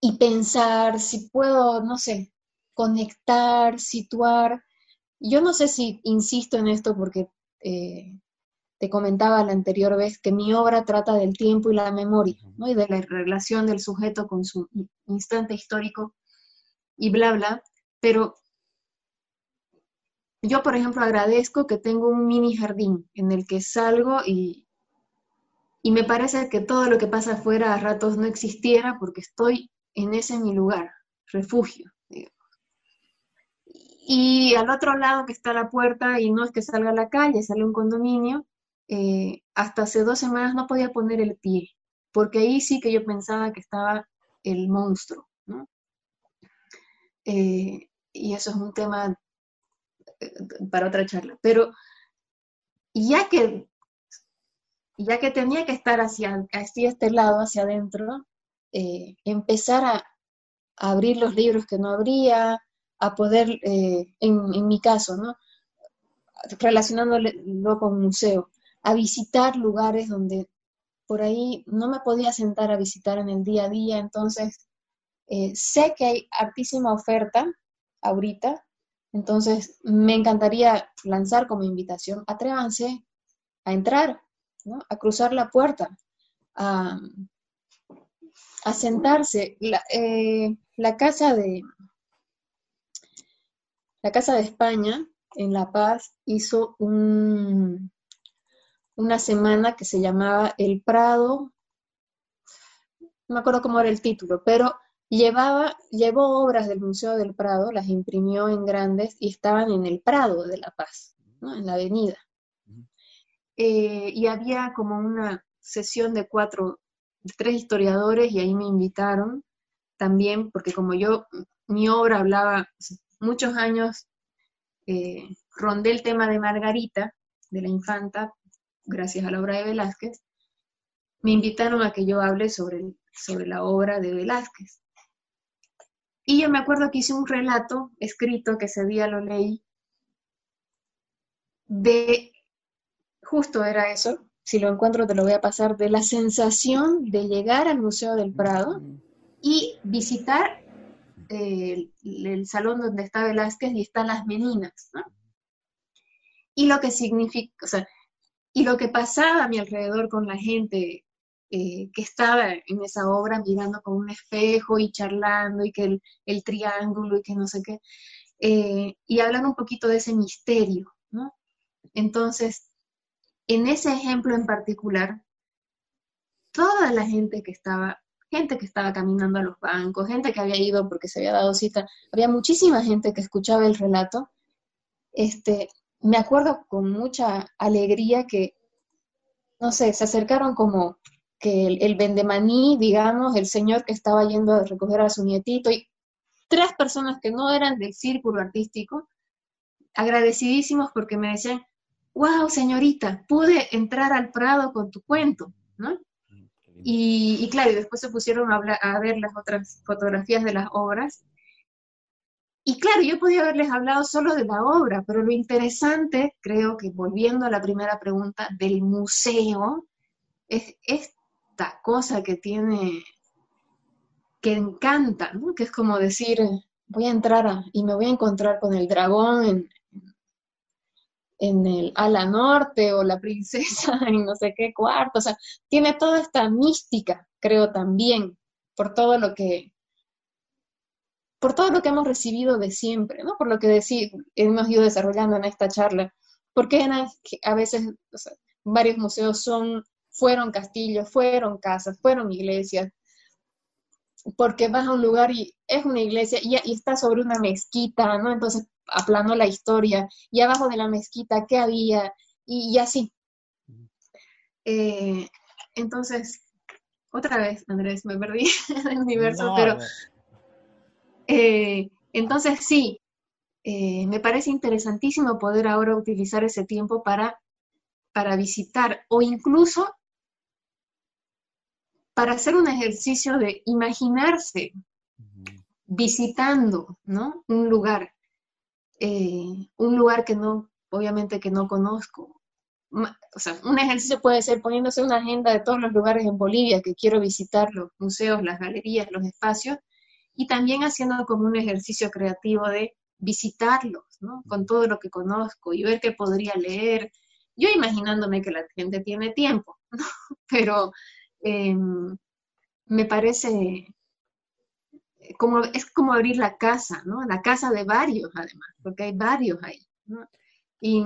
y pensar si puedo, no sé, conectar, situar. Yo no sé si insisto en esto porque eh, te comentaba la anterior vez que mi obra trata del tiempo y la memoria, ¿no? y de la relación del sujeto con su instante histórico y bla, bla, pero yo, por ejemplo, agradezco que tengo un mini jardín en el que salgo y, y me parece que todo lo que pasa afuera a ratos no existiera porque estoy en ese mi lugar, refugio. Y al otro lado que está la puerta, y no es que salga a la calle, sale un condominio, eh, hasta hace dos semanas no podía poner el pie, porque ahí sí que yo pensaba que estaba el monstruo. Eh, y eso es un tema para otra charla. Pero ya que ya que tenía que estar hacia, hacia este lado, hacia adentro, eh, empezar a, abrir los libros que no abría, a poder, eh, en, mi caso, ¿no? relacionándolo con museo, a visitar lugares donde por ahí no me podía sentar a visitar en el día a día, entonces eh, sé que hay hartísima oferta ahorita, entonces me encantaría lanzar como invitación, atrévanse a entrar, a cruzar la puerta, a, sentarse. Eh, la, casa de la Casa de España en La Paz hizo un, una semana que se llamaba El Prado, no me acuerdo cómo era el título, pero llevaba, llevó obras del Museo del Prado, las imprimió en grandes y estaban en el Prado de La Paz, en la avenida. Eh, y había como una sesión de cuatro, tres historiadores y ahí me invitaron también, porque como yo, mi obra hablaba muchos años, eh, rondé el tema de Margarita, de la infanta, gracias a la obra de Velázquez, me invitaron a que yo hable sobre, sobre la obra de Velázquez. Y yo me acuerdo que hice un relato escrito que ese día lo leí de justo era eso, si lo encuentro te lo voy a pasar, de la sensación de llegar al Museo del Prado y visitar eh, el, salón donde está Velázquez y están las meninas, ¿no? Y lo que significa, o sea, y lo que pasaba a mi alrededor con la gente eh, que estaba en esa obra mirando con un espejo y charlando y que el, triángulo y que no sé qué, eh, y hablar un poquito de ese misterio, ¿no? Entonces, en ese ejemplo en particular, toda la gente que estaba, gente que estaba caminando a los bancos, gente que había ido porque se había dado cita, había muchísima gente que escuchaba el relato. Este, me acuerdo con mucha alegría que, no sé, se acercaron como que el, el vendemaní, digamos, el señor que estaba yendo a recoger a su nietito y tres personas que no eran del círculo artístico, agradecidísimos porque me decían, wow, señorita, pude entrar al Prado con tu cuento, ¿no? Mm, y, claro, y después se pusieron a, a, ver las otras fotografías de las obras. y claro, yo podía haberles hablado solo de la obra, pero lo interesante, creo que volviendo a la primera pregunta del museo, es esta cosa que tiene, que encanta, ¿no? que es como decir, voy a entrar y me voy a encontrar con el dragón en, en el ala norte o la princesa en no sé qué cuarto, o sea, tiene toda esta mística, creo también, por todo lo que por todo lo que hemos recibido de siempre, ¿no? Por lo que hemos ido desarrollando en esta charla. Porque a veces varios museos son, fueron castillos, fueron casas, fueron iglesias, porque vas a un lugar y es una iglesia y, y está sobre una mezquita, ¿no? Entonces aplanó la historia, y abajo de la mezquita, ¿qué había? Y, así. Eh, entonces, otra vez, Andrés, me perdí en el universo, pero... Eh, entonces, sí, eh, me parece interesantísimo poder ahora utilizar ese tiempo para, para visitar o incluso para hacer un ejercicio de imaginarse visitando ¿no? un lugar eh, un lugar que no, obviamente que no conozco. O sea, un ejercicio puede ser poniéndose una agenda de todos los lugares en Bolivia que quiero visitar, los museos, las galerías, los espacios, y también haciendo como un ejercicio creativo de visitarlos, ¿no? Con todo lo que conozco y ver qué podría leer. Yo imaginándome que la gente tiene tiempo, ¿no? Pero em, me parece como, es como abrir la casa, ¿no? La casa de varios, además, porque hay varios ahí. Y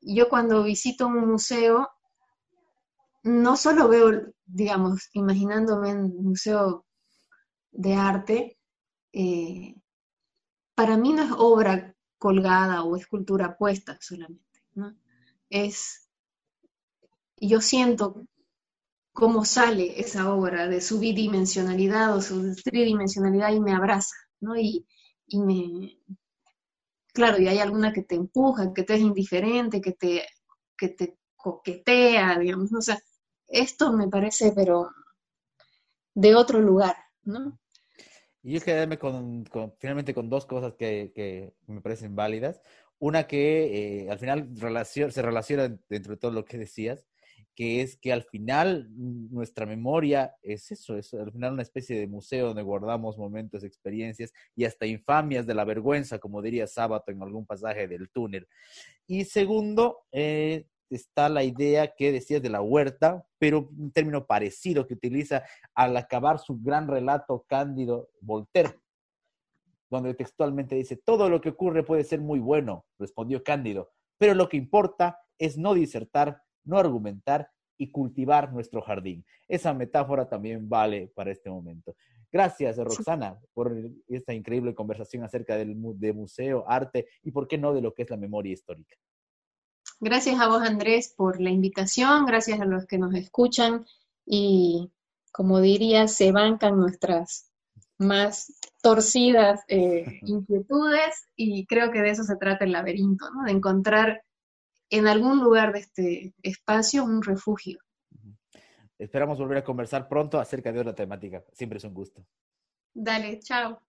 yo cuando visito un museo, no solo veo, digamos, imaginándome un museo de arte, eh, para mí no es obra colgada o escultura puesta solamente, ¿no? Es, yo siento cómo sale esa obra de su bidimensionalidad o su tridimensionalidad y me abraza, ¿no? Y, me, claro, y hay alguna que te empuja, que te es indiferente, que te, que te coquetea, digamos, o sea, esto me parece, pero de otro lugar, ¿no? Y yo quedarme con, finalmente con dos cosas que, me parecen válidas. Una que eh, al final se relaciona dentro de todo lo que decías, que es que al final nuestra memoria es eso, es al final una especie de museo donde guardamos momentos, experiencias y hasta infamias de la vergüenza, como diría Sábato en algún pasaje del túnel. Y segundo, eh, está la idea que decías de la huerta, pero un término parecido que utiliza al acabar su gran relato cándido Voltaire, donde textualmente dice, todo lo que ocurre puede ser muy bueno, respondió Cándido, pero lo que importa es no disertar no argumentar y cultivar nuestro jardín. Esa metáfora también vale para este momento. Gracias, Roxana, por esta increíble conversación acerca del de museo, arte y, por qué no, de lo que es la memoria histórica. Gracias a vos, Andrés, por la invitación, gracias a los que nos escuchan y, como diría, se bancan nuestras más torcidas eh, inquietudes y creo que de eso se trata el laberinto, ¿no? de encontrar en algún lugar de este espacio un refugio. Esperamos volver a conversar pronto acerca de otra temática. Siempre es un gusto. Dale, chao.